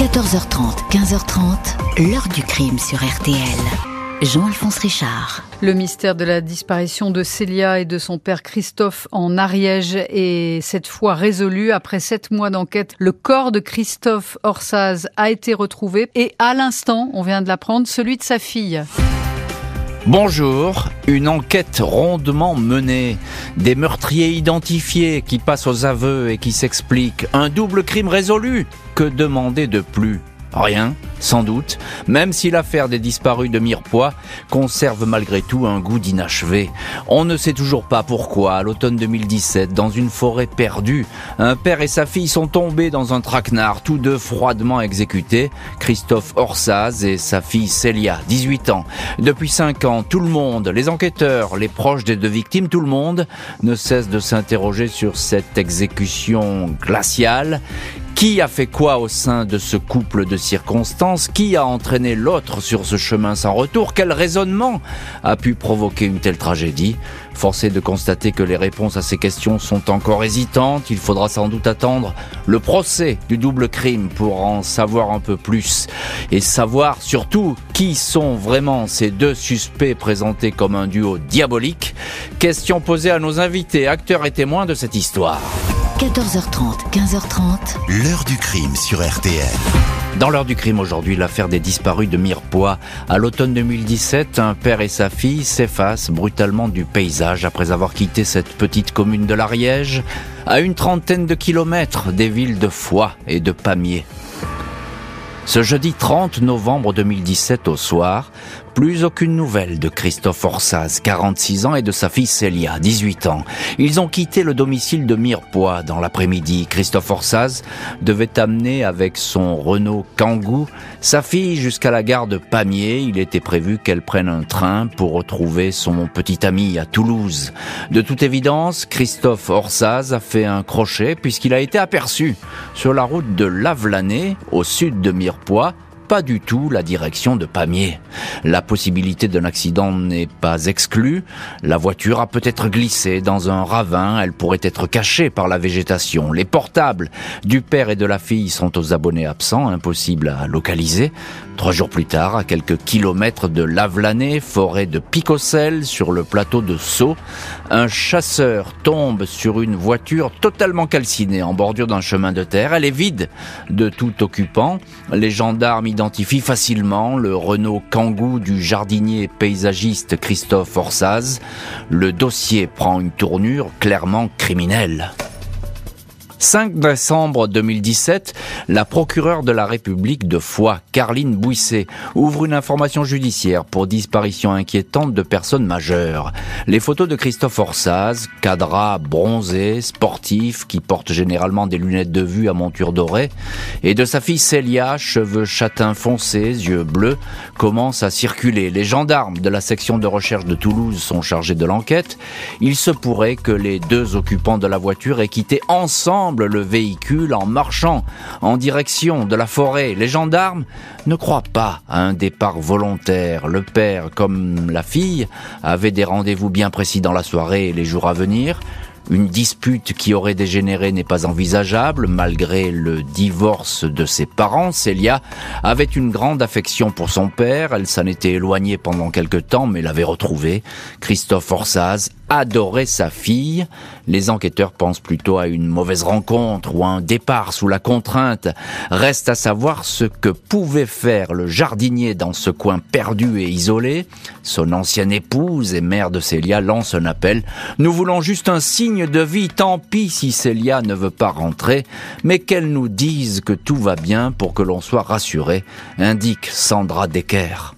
14h30, 15h30, l'heure du crime sur RTL. Jean-Alphonse Richard. Le mystère de la disparition de Célia et de son père Christophe en Ariège est cette fois résolu. Après sept mois d'enquête, le corps de Christophe Orsaz a été retrouvé et à l'instant, on vient de l'apprendre, celui de sa fille. Bonjour, une enquête rondement menée, des meurtriers identifiés qui passent aux aveux et qui s'expliquent, un double crime résolu, que demander de plus? Rien, sans doute, même si l'affaire des disparus de Mirepoix conserve malgré tout un goût d'inachevé. On ne sait toujours pas pourquoi, à l'automne 2017, dans une forêt perdue, un père et sa fille sont tombés dans un traquenard, tous deux froidement exécutés, Christophe Orsaz et sa fille Célia, 18 ans. Depuis 5 ans, tout le monde, les enquêteurs, les proches des deux victimes, tout le monde ne cesse de s'interroger sur cette exécution glaciale qui a fait quoi au sein de ce couple de circonstances? Qui a entraîné l'autre sur ce chemin sans retour? Quel raisonnement a pu provoquer une telle tragédie? Forcé de constater que les réponses à ces questions sont encore hésitantes, il faudra sans doute attendre le procès du double crime pour en savoir un peu plus et savoir surtout qui sont vraiment ces deux suspects présentés comme un duo diabolique. Question posée à nos invités, acteurs et témoins de cette histoire. 14h30, 15h30. L'heure du crime sur RTL. Dans l'heure du crime aujourd'hui, l'affaire des disparus de Mirepoix. À l'automne 2017, un père et sa fille s'effacent brutalement du paysage après avoir quitté cette petite commune de l'Ariège, à une trentaine de kilomètres des villes de Foix et de Pamiers. Ce jeudi 30 novembre 2017 au soir, plus aucune nouvelle de Christophe Orsaz, 46 ans, et de sa fille Célia, 18 ans. Ils ont quitté le domicile de Mirepoix dans l'après-midi. Christophe Orsaz devait amener avec son Renault Kangoo sa fille jusqu'à la gare de Pamiers. Il était prévu qu'elle prenne un train pour retrouver son petit ami à Toulouse. De toute évidence, Christophe Orsaz a fait un crochet puisqu'il a été aperçu sur la route de Lavelanet, au sud de Mirepoix, poids, pas du tout la direction de Pamiers. La possibilité d'un accident n'est pas exclue. La voiture a peut-être glissé dans un ravin, elle pourrait être cachée par la végétation. Les portables du père et de la fille sont aux abonnés absents, impossibles à localiser. Trois jours plus tard, à quelques kilomètres de Lavelanet, forêt de Picocel, sur le plateau de Sceaux, un chasseur tombe sur une voiture totalement calcinée en bordure d'un chemin de terre. Elle est vide de tout occupant. Les gendarmes identifient facilement le Renault Kangoo du jardinier paysagiste Christophe Orsaz. Le dossier prend une tournure clairement criminelle. 5 décembre 2017, la procureure de la République de Foix, Carline Bouisset, ouvre une information judiciaire pour disparition inquiétante de personnes majeures. Les photos de Christophe Orsaz, cadra bronzé, sportif, qui porte généralement des lunettes de vue à monture dorée, et de sa fille Célia, cheveux châtains foncés, yeux bleus, commencent à circuler. Les gendarmes de la section de recherche de Toulouse sont chargés de l'enquête. Il se pourrait que les deux occupants de la voiture aient quitté ensemble le véhicule en marchant en direction de la forêt. Les gendarmes ne croient pas à un départ volontaire. Le père, comme la fille, avait des rendez-vous bien précis dans la soirée et les jours à venir. Une dispute qui aurait dégénéré n'est pas envisageable. Malgré le divorce de ses parents, Célia avait une grande affection pour son père. Elle s'en était éloignée pendant quelque temps, mais l'avait retrouvé. Christophe Orsaz adorait sa fille. Les enquêteurs pensent plutôt à une mauvaise rencontre ou à un départ sous la contrainte. Reste à savoir ce que pouvait faire le jardinier dans ce coin perdu et isolé. Son ancienne épouse et mère de Célia lance un appel. Nous voulons juste un signe de vie. Tant pis si Célia ne veut pas rentrer, mais qu'elle nous dise que tout va bien pour que l'on soit rassuré, indique Sandra Decker.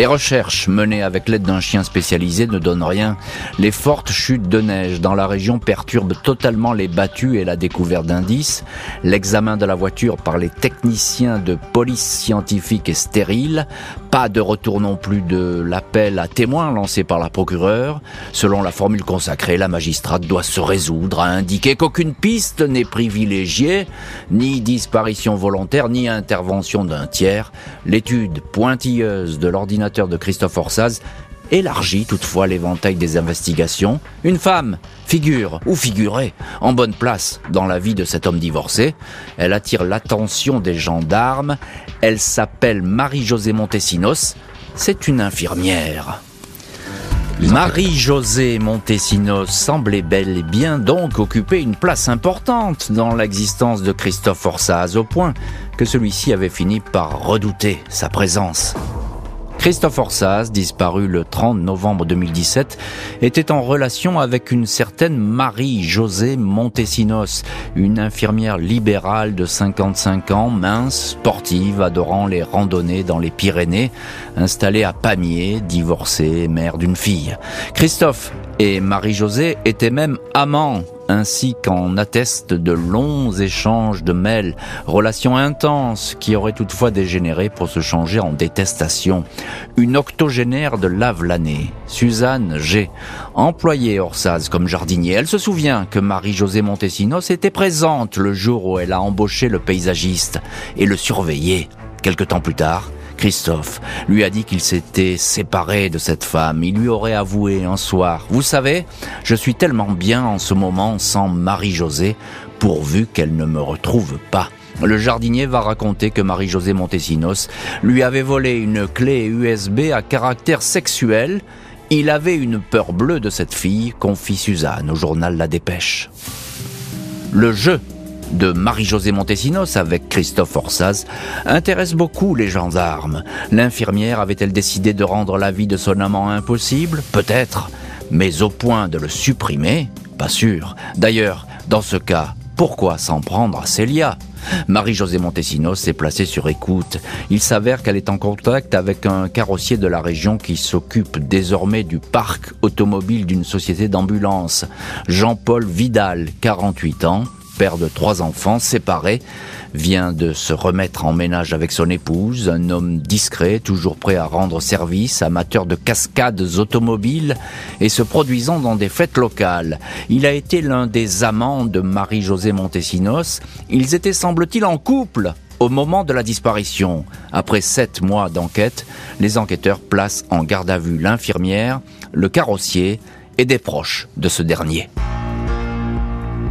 Les recherches menées avec l'aide d'un chien spécialisé ne donnent rien. Les fortes chutes de neige dans la région perturbent totalement les battues et la découverte d'indices. L'examen de la voiture par les techniciens de police scientifique est stérile. Pas de retour non plus de l'appel à témoins lancé par la procureure. Selon la formule consacrée, la magistrate doit se résoudre à indiquer qu'aucune piste n'est privilégiée, ni disparition volontaire, ni intervention d'un tiers. L'étude pointilleuse de l'ordinateur de Christophe Orsaz élargit toutefois l'éventail des investigations. Une femme, figure ou figurée, en bonne place dans la vie de cet homme divorcé. Elle attire l'attention des gendarmes. Elle s'appelle Marie-Josée Montesinos. C'est une infirmière. Marie-Josée Montesinos semblait bel et bien donc occuper une place importante dans l'existence de Christophe Orsaz, au point que celui-ci avait fini par redouter sa présence. Christophe Orsaz, disparu le 30 novembre 2017, était en relation avec une certaine Marie-Josée Montesinos, une infirmière libérale de 55 ans, mince, sportive, adorant les randonnées dans les Pyrénées, installée à Pamiers, divorcée, mère d'une fille. Christophe et Marie-Josée étaient même amants ainsi qu'en attestent de longs échanges de mails, relations intenses qui auraient toutefois dégénéré pour se changer en détestation. Une octogénaire de Lavelanet, Suzanne G, employée Orsaz comme jardinier, elle se souvient que Marie-Josée Montesinos était présente le jour où elle a embauché le paysagiste et le surveillé. Quelque temps plus tard, Christophe lui a dit qu'il s'était séparé de cette femme. Il lui aurait avoué un soir, vous savez, je suis tellement bien en ce moment sans Marie-Josée, pourvu qu'elle ne me retrouve pas. Le jardinier va raconter que Marie-Josée Montesinos lui avait volé une clé USB à caractère sexuel. Il avait une peur bleue de cette fille, confie Suzanne au journal La Dépêche. Le jeu de Marie-Josée Montesinos avec Christophe Orsaz intéresse beaucoup les gendarmes. L'infirmière avait-elle décidé de rendre la vie de son amant impossible? Peut-être, mais au point de le supprimer? Pas sûr. D'ailleurs, dans ce cas, pourquoi s'en prendre à Célia? Marie-Josée Montesinos s'est placée sur écoute. Il s'avère qu'elle est en contact avec un carrossier de la région qui s'occupe désormais du parc automobile d'une société d'ambulance. Jean-Paul Vidal, 48 ans, père de trois enfants, séparé, vient de se remettre en ménage avec son épouse, un homme discret, toujours prêt à rendre service, amateur de cascades automobiles et se produisant dans des fêtes locales. Il a été l'un des amants de Marie-Josée Montesinos. Ils étaient, semble-t-il, en couple au moment de la disparition. Après sept mois d'enquête, les enquêteurs placent en garde à vue l'infirmière, le carrossier et des proches de ce dernier.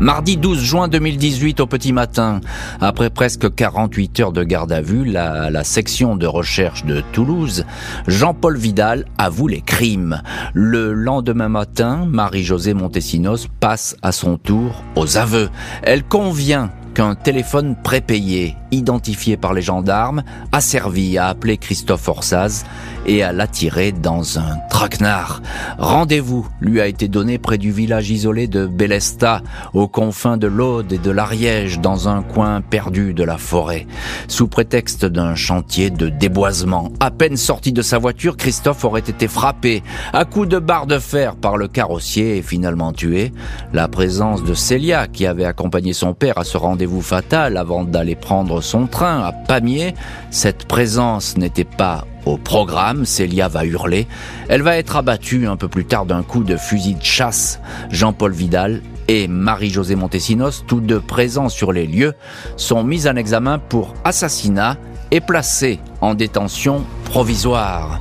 Mardi 12 juin 2018 au petit matin, après presque 48 heures de garde à vue, la, section de recherche de Toulouse, Jean-Paul Vidal avoue les crimes. Le lendemain matin, Marie-Josée Montesinos passe à son tour aux aveux. Elle convient qu'un téléphone prépayé, identifié par les gendarmes, a servi à appeler Christophe Orsaz et à l'attirer dans un traquenard. Rendez-vous lui a été donné près du village isolé de Bélesta, aux confins de l'Aude et de l'Ariège, dans un coin perdu de la forêt. Sous prétexte d'un chantier de déboisement, à peine sorti de sa voiture, Christophe aurait été frappé à coups de barre de fer par le carrossier et finalement tué. La présence de Célia, qui avait accompagné son père à ce rendez-vous fatal avant d'aller prendre son train à Pamiers, cette présence n'était pas au programme, Célia va hurler. Elle va être abattue un peu plus tard d'un coup de fusil de chasse. Jean-Paul Vidal et Marie-Josée Montesinos, tous deux présents sur les lieux, sont mis en examen pour assassinat et placés en détention provisoire.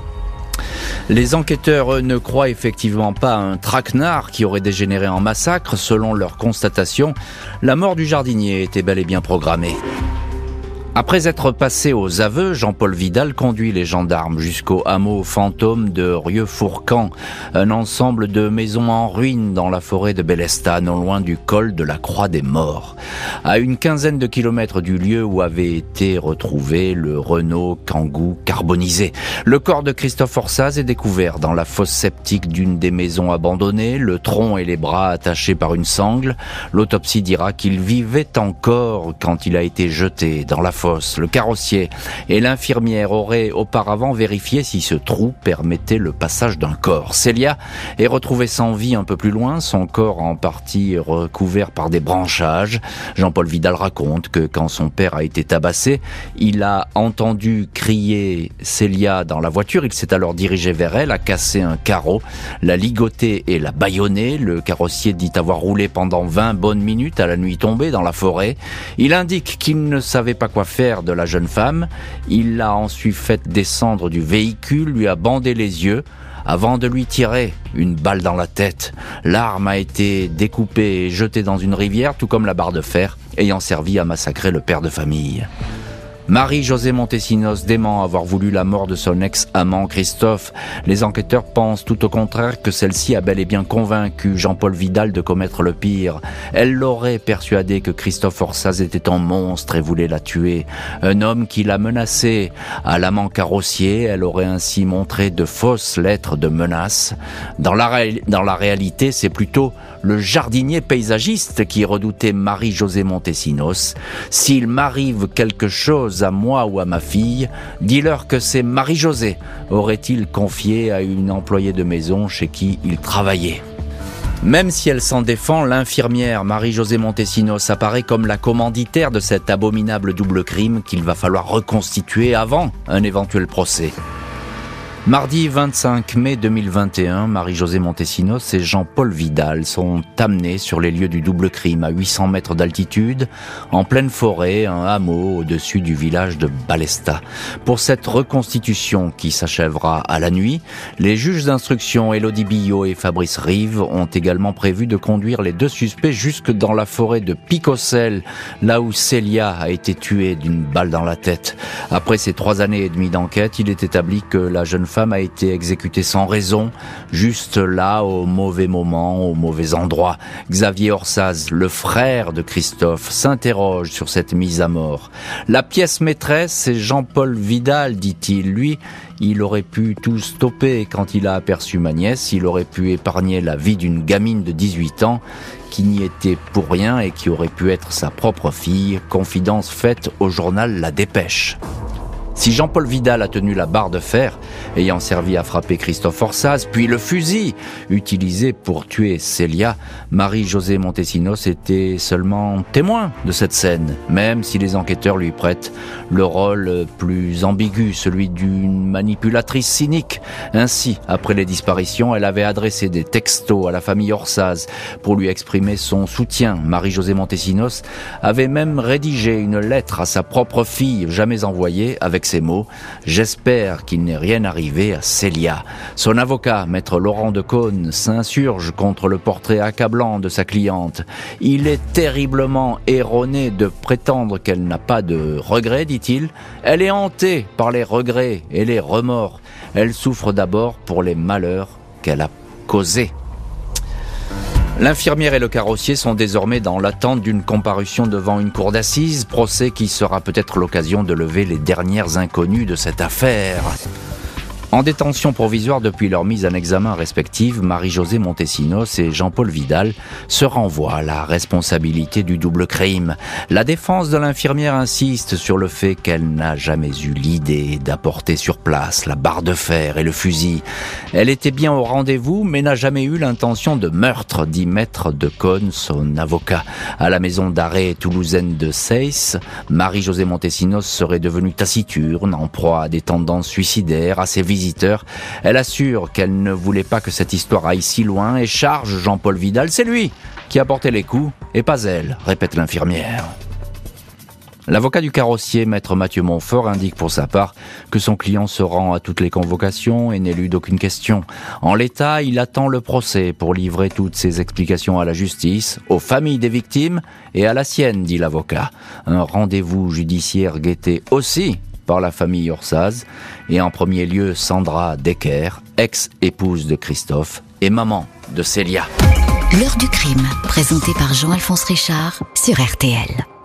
Les enquêteurs ne croient effectivement pas à un traquenard qui aurait dégénéré en massacre. Selon leur constatation, la mort du jardinier était bel et bien programmée. Après être passé aux aveux, Jean-Paul Vidal conduit les gendarmes jusqu'au hameau fantôme de Rieux-Fourcan, un ensemble de maisons en ruine dans la forêt de Bélestat, non loin du col de la Croix des Morts. À une quinzaine de kilomètres du lieu où avait été retrouvé le Renault Kangoo carbonisé. Le corps de Christophe Orsaz est découvert dans la fosse septique d'une des maisons abandonnées, le tronc et les bras attachés par une sangle. L'autopsie dira qu'il vivait encore quand il a été jeté dans la le carrossier et l'infirmière auraient auparavant vérifié si ce trou permettait le passage d'un corps. Célia est retrouvée sans vie un peu plus loin, son corps en partie recouvert par des branchages. Jean-Paul Vidal raconte que quand son père a été tabassé, il a entendu crier Célia dans la voiture. Il s'est alors dirigé vers elle, a cassé un carreau, l'a ligoté et l'a bâillonné. Le carrossier dit avoir roulé pendant 20 bonnes minutes à la nuit tombée dans la forêt. Il indique qu'il ne savait pas quoi faire de la jeune femme. Il l'a ensuite fait descendre du véhicule, lui a bandé les yeux, avant de lui tirer une balle dans la tête. L'arme a été découpée et jetée dans une rivière, tout comme la barre de fer, ayant servi à massacrer le père de famille. Marie-Josée Montesinos dément avoir voulu la mort de son ex-amant Christophe. Les enquêteurs pensent tout au contraire que celle-ci a bel et bien convaincu Jean-Paul Vidal de commettre le pire. Elle l'aurait persuadé que Christophe Orsaz était un monstre et voulait la tuer. Un homme qui l'a menacé. À l'amant carrossier, elle aurait ainsi montré de fausses lettres de menace. Dans la, dans la réalité, c'est plutôt le jardinier paysagiste qui redoutait Marie-Josée Montesinos. S'il m'arrive quelque chose à moi ou à ma fille, dis-leur que c'est Marie-Josée, aurait-il confié à une employée de maison chez qui il travaillait. Même si elle s'en défend, l'infirmière Marie-Josée Montesinos apparaît comme la commanditaire de cet abominable double crime qu'il va falloir reconstituer avant un éventuel procès. Mardi 25 mai 2021, Marie-Josée Montesinos et Jean-Paul Vidal sont amenés sur les lieux du double crime à 800 mètres d'altitude, en pleine forêt, un hameau au-dessus du village de Balesta. Pour cette reconstitution qui s'achèvera à la nuit, les juges d'instruction Elodie Billot et Fabrice Rive ont également prévu de conduire les deux suspects jusque dans la forêt de Picocel, là où Célia a été tuée d'une balle dans la tête. Après ces trois années et demie d'enquête, il est établi que la jeune femme a été exécutée sans raison, juste là, au mauvais moment, au mauvais endroit. Xavier Orsaz, le frère de Christophe, s'interroge sur cette mise à mort. La pièce maîtresse, c'est Jean-Paul Vidal, dit-il. Lui, il aurait pu tout stopper quand il a aperçu ma nièce, il aurait pu épargner la vie d'une gamine de 18 ans qui n'y était pour rien et qui aurait pu être sa propre fille, confidence faite au journal La Dépêche. Si Jean-Paul Vidal a tenu la barre de fer, ayant servi à frapper Christophe Orsaz, puis le fusil utilisé pour tuer Célia, Marie-Josée Montesinos était seulement témoin de cette scène, même si les enquêteurs lui prêtent le rôle plus ambigu, celui d'une manipulatrice cynique. Ainsi, après les disparitions, elle avait adressé des textos à la famille Orsaz pour lui exprimer son soutien. Marie-Josée Montesinos avait même rédigé une lettre à sa propre fille, jamais envoyée, avec ces mots J'espère qu'il n'est rien arrivé à Célia. Son avocat, maître Laurent de Caunes, s'insurge contre le portrait accablant de sa cliente. Il est terriblement erroné de prétendre qu'elle n'a pas de regrets, dit-il. Elle est hantée par les regrets et les remords. Elle souffre d'abord pour les malheurs qu'elle a causés. L'infirmière et le carrossier sont désormais dans l'attente d'une comparution devant une cour d'assises, procès qui sera peut-être l'occasion de lever les dernières inconnues de cette affaire. En détention provisoire depuis leur mise en examen respective, Marie-Josée Montesinos et Jean-Paul Vidal se renvoient à la responsabilité du double crime. La défense de l'infirmière insiste sur le fait qu'elle n'a jamais eu l'idée d'apporter sur place la barre de fer et le fusil. Elle était bien au rendez-vous, mais n'a jamais eu l'intention de meurtre, dit maître de Cône, son avocat. À la maison d'arrêt toulousaine de Seyss, Marie-Josée Montesinos serait devenue taciturne, en proie à des tendances suicidaires, elle assure qu'elle ne voulait pas que cette histoire aille si loin et charge Jean-Paul Vidal. C'est lui qui a porté les coups et pas elle, répète l'infirmière. L'avocat du carrossier, maître Mathieu Montfort, indique pour sa part que son client se rend à toutes les convocations et n'élude aucune question. En l'état, il attend le procès pour livrer toutes ses explications à la justice, aux familles des victimes et à la sienne, dit l'avocat. Un rendez-vous judiciaire guetté aussi par la famille Orsaz, et en premier lieu Sandra Decker, ex-épouse de Christophe et maman de Célia. L'heure du crime, présenté par Jean-Alphonse Richard sur RTL.